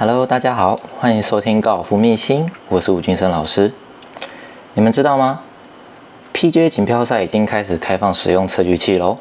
Hello，大家好，欢迎收听高尔夫秘辛，我是吴俊生老师。你们知道吗？PGA 锦标赛已经开始开放使用测距器喽。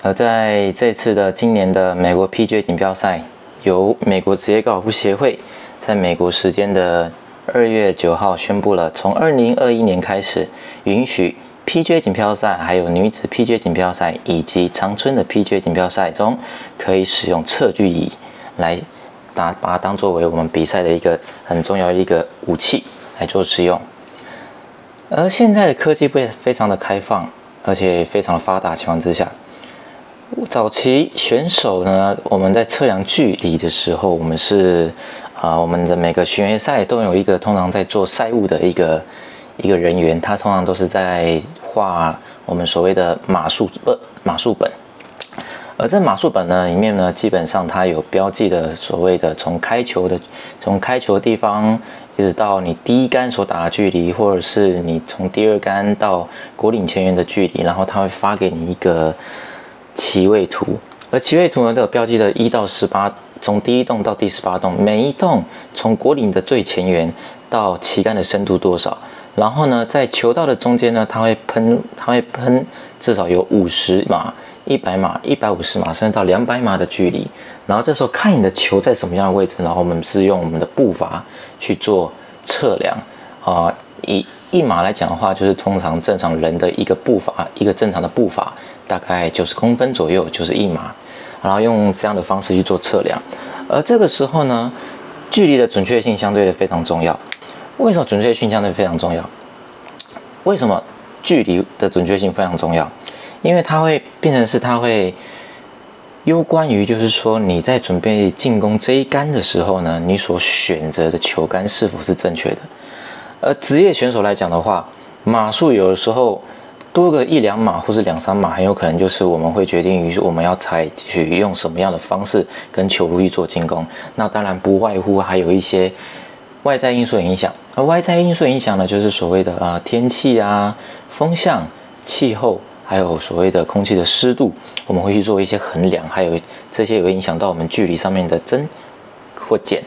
而在这次的今年的美国 PGA 锦标赛，由美国职业高尔夫协会在美国时间的二月九号宣布了，从二零二一年开始，允许 PGA 锦标赛、还有女子 PGA 锦标赛以及长春的 PGA 锦标赛中，可以使用测距仪来打，把它当作为我们比赛的一个很重要的一个武器来做使用。而现在的科技会非常的开放，而且非常的发达情况之下。早期选手呢，我们在测量距离的时候，我们是啊，我们的每个巡回赛都有一个通常在做赛务的一个一个人员，他通常都是在画我们所谓的码数不码数本，而这码数本呢里面呢，基本上它有标记的所谓的从开球的从开球的地方一直到你第一杆所打的距离，或者是你从第二杆到果岭前缘的距离，然后他会发给你一个。旗位图，而旗位图呢都有标记的一到十八，从第一栋到第十八栋，每一栋从果岭的最前缘到旗杆的深度多少？然后呢，在球道的中间呢，它会喷，它会喷至少有五十码、一百码、一百五十码，甚至到两百码的距离。然后这时候看你的球在什么样的位置，然后我们是用我们的步伐去做测量啊。以一码来讲的话，就是通常正常人的一个步伐，一个正常的步伐。大概九十公分左右就是一码，然后用这样的方式去做测量，而这个时候呢，距离的准确性相对的非常重要。为什么准确性相对非常重要？为什么距离的准确性非常重要？因为它会变成是它会攸关于就是说你在准备进攻这一杆的时候呢，你所选择的球杆是否是正确的。而职业选手来讲的话，码数有的时候。多个一两码或是两三码，很有可能就是我们会决定于我们要采取用什么样的方式跟球路去做进攻。那当然不外乎还有一些外在因素影响。而外在因素影响呢，就是所谓的啊天气啊、风向、气候，还有所谓的空气的湿度，我们会去做一些衡量，还有这些也会影响到我们距离上面的增或减。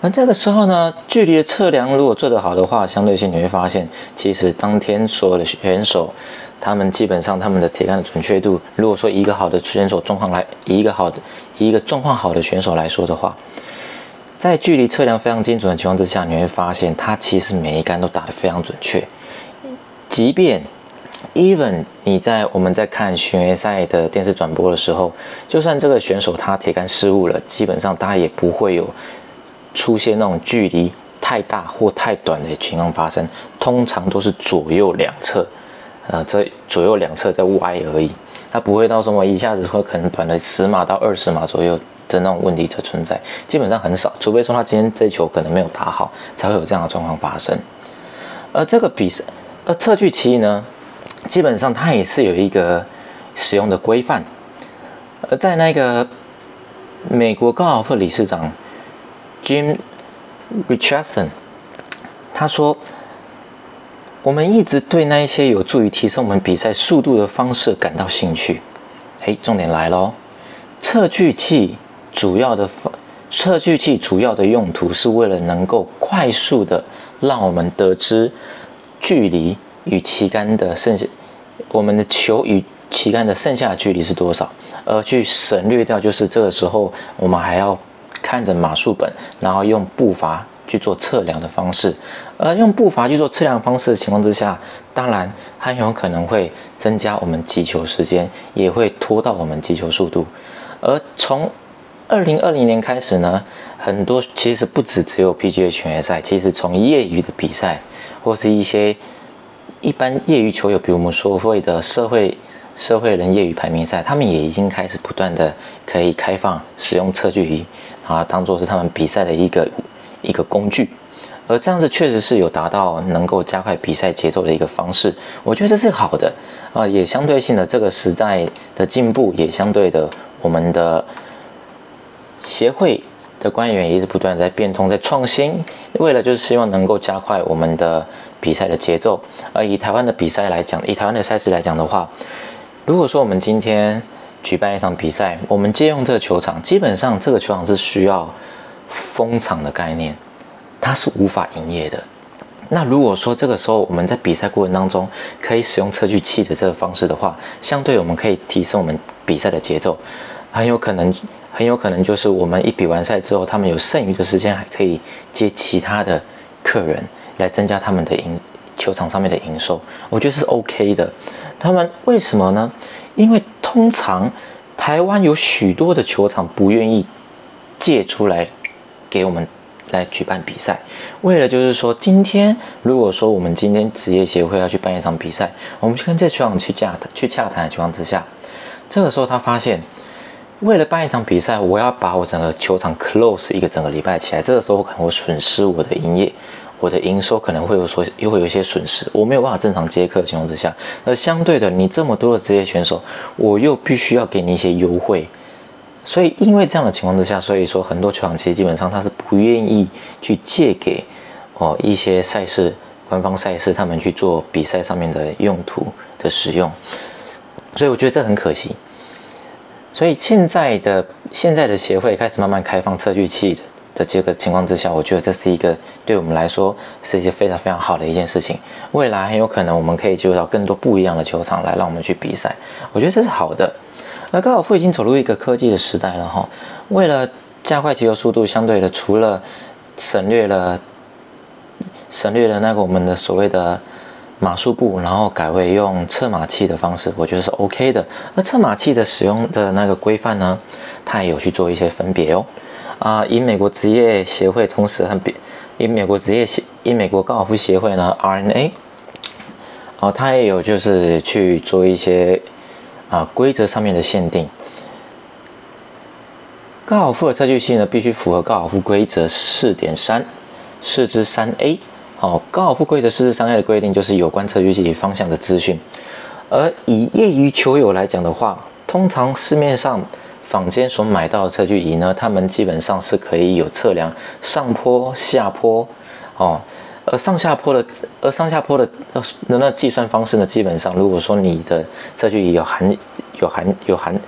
那这个时候呢，距离的测量如果做得好的话，相对性你会发现，其实当天所有的选手，他们基本上他们的铁杆的准确度，如果说一个好的选手状况来，一个好的以一个状况好的选手来说的话，在距离测量非常精准的情况之下，你会发现他其实每一杆都打得非常准确。即便 even 你在我们在看巡回赛的电视转播的时候，就算这个选手他铁杆失误了，基本上大家也不会有。出现那种距离太大或太短的情况发生，通常都是左右两侧，呃，这左右两侧在歪而已，它不会到什么一下子会可能短了十码到二十码左右的那种问题的存在，基本上很少，除非说他今天这球可能没有打好，才会有这样的状况发生。而这个比赛，而测距器呢，基本上它也是有一个使用的规范，而在那个美国高尔夫理事长。Jim Richardson，他说：“我们一直对那一些有助于提升我们比赛速度的方式感到兴趣。哎，重点来喽！测距器主要的测距器主要的用途是为了能够快速的让我们得知距离与旗杆的剩下，我们的球与旗杆的剩下的距离是多少，而去省略掉就是这个时候我们还要。”看着码数本，然后用步伐去做测量的方式，而用步伐去做测量方式的情况之下，当然很有可能会增加我们击球时间，也会拖到我们击球速度。而从二零二零年开始呢，很多其实不止只有 PGA 全赛，其实从业余的比赛或是一些一般业余球友，比如我们所谓的社会。社会人业余排名赛，他们也已经开始不断的可以开放使用测距仪啊，当做是他们比赛的一个一个工具，而这样子确实是有达到能够加快比赛节奏的一个方式，我觉得这是好的啊，也相对性的这个时代的进步，也相对的我们的协会的官员也是不断在变通在创新，为了就是希望能够加快我们的比赛的节奏，而以台湾的比赛来讲，以台湾的赛事来讲的话。如果说我们今天举办一场比赛，我们借用这个球场，基本上这个球场是需要封场的概念，它是无法营业的。那如果说这个时候我们在比赛过程当中可以使用测距器的这个方式的话，相对我们可以提升我们比赛的节奏，很有可能很有可能就是我们一比完赛之后，他们有剩余的时间还可以接其他的客人来增加他们的营球场上面的营收，我觉得是 OK 的。他们为什么呢？因为通常台湾有许多的球场不愿意借出来给我们。来举办比赛，为了就是说，今天如果说我们今天职业协会要去办一场比赛，我们去跟这球场去洽、去洽谈的情况之下，这个时候他发现，为了办一场比赛，我要把我整个球场 close 一个整个礼拜起来，这个时候我可能会损失我的营业，我的营收可能会有所又会有一些损失，我没有办法正常接客的情况之下，那相对的，你这么多的职业选手，我又必须要给你一些优惠。所以，因为这样的情况之下，所以说很多球场其实基本上他是不愿意去借给哦一些赛事官方赛事他们去做比赛上面的用途的使用，所以我觉得这很可惜。所以现在的现在的协会开始慢慢开放测距器的的这个情况之下，我觉得这是一个对我们来说是一件非常非常好的一件事情。未来很有可能我们可以接触到更多不一样的球场来让我们去比赛，我觉得这是好的。那高尔夫已经走入一个科技的时代了哈，为了加快击球速度，相对的除了省略了省略了那个我们的所谓的码数步，然后改为用测码器的方式，我觉得是 OK 的。那测码器的使用的那个规范呢，它也有去做一些分别哦。啊，以美国职业协会同时和比以美国职业协以美国高尔夫协会呢 RNA，哦，它也有就是去做一些。啊，规则上面的限定，高尔夫的测距器呢，必须符合高尔夫规则四点三四之三 A。好，高尔夫规则四之三 A 的规定就是有关测距器方向的资讯。而以业余球友来讲的话，通常市面上坊间所买到的测距仪呢，他们基本上是可以有测量上坡、下坡，哦。而上下坡的，而上下坡的呃那计算方式呢，基本上如果说你的测距仪有含有含有含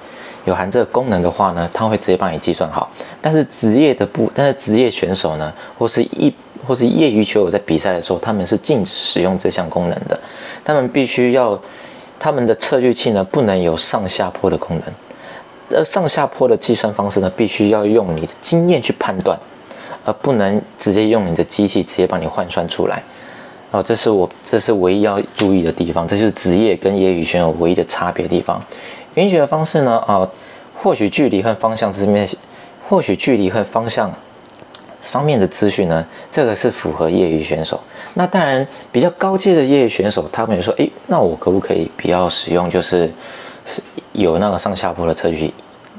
有含这个功能的话呢，它会直接帮你计算好。但是职业的不，但是职业选手呢，或是一或是业余球友在比赛的时候，他们是禁止使用这项功能的。他们必须要他们的测距器呢，不能有上下坡的功能。而上下坡的计算方式呢，必须要用你的经验去判断。而不能直接用你的机器直接帮你换算出来，哦，这是我这是唯一要注意的地方，这就是职业跟业余选手唯一的差别地方。允许的方式呢，啊，获取距离和方向这面，获取距离和方向方面的资讯呢，这个是符合业余选手。那当然，比较高阶的业余选手，他们也说，诶，那我可不可以比较使用，就是有那个上下坡的测距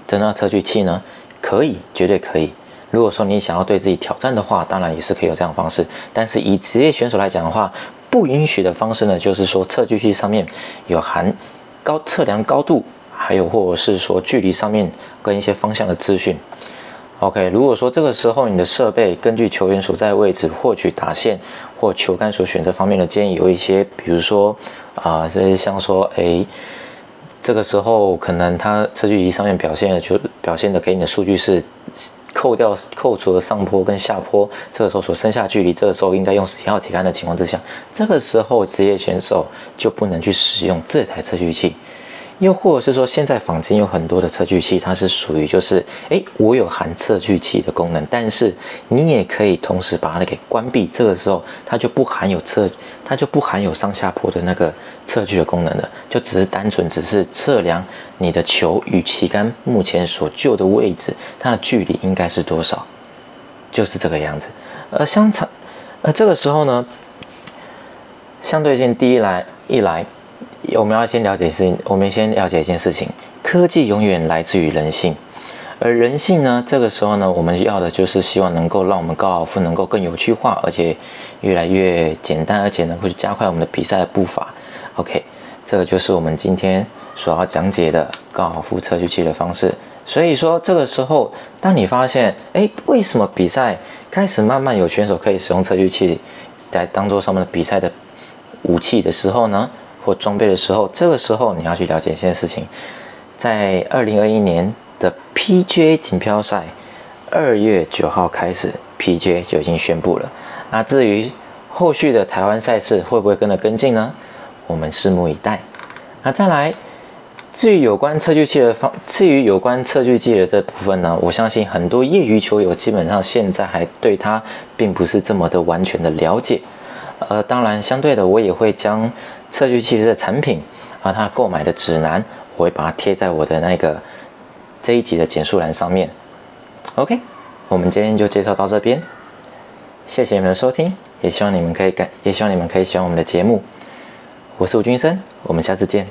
的那测距器呢？可以，绝对可以。如果说你想要对自己挑战的话，当然也是可以有这样方式。但是以职业选手来讲的话，不允许的方式呢，就是说测距器上面有含高测量高度，还有或者是说距离上面跟一些方向的资讯。OK，如果说这个时候你的设备根据球员所在位置获取打线或球杆所选择方面的建议有一些，比如说啊，这些像说诶，这个时候可能它测距仪上面表现的就表现的给你的数据是。扣掉扣除了上坡跟下坡，这个时候所剩下距离，这个时候应该用十号铁杆的情况之下，这个时候职业选手就不能去使用这台测距器。又或者是说，现在坊间有很多的测距器，它是属于就是，哎，我有含测距器的功能，但是你也可以同时把它给关闭，这个时候它就不含有测，它就不含有上下坡的那个测距的功能了，就只是单纯只是测量你的球与旗杆目前所就的位置，它的距离应该是多少，就是这个样子。而相差，而这个时候呢，相对性第一来一来。我们要先了解事情，我们先了解一件事情：科技永远来自于人性，而人性呢，这个时候呢，我们要的就是希望能够让我们高尔夫能够更有趣化，而且越来越简单，而且能够去加快我们的比赛的步伐。OK，这个就是我们今天所要讲解的高尔夫测距器的方式。所以说，这个时候，当你发现，哎，为什么比赛开始慢慢有选手可以使用测距器来当做上面的比赛的武器的时候呢？或装备的时候，这个时候你要去了解一件事情，在二零二一年的 PGA 锦标赛二月九号开始，PGA 就已经宣布了。那至于后续的台湾赛事会不会跟着跟进呢？我们拭目以待。那再来，至于有关测距器的方，至于有关测距器的这部分呢，我相信很多业余球友基本上现在还对它并不是这么的完全的了解。呃，当然，相对的，我也会将测距器的产品啊，它购买的指南，我会把它贴在我的那个这一集的简述栏上面。OK，我们今天就介绍到这边，谢谢你们的收听，也希望你们可以感，也希望你们可以喜欢我们的节目。我是吴军生，我们下次见。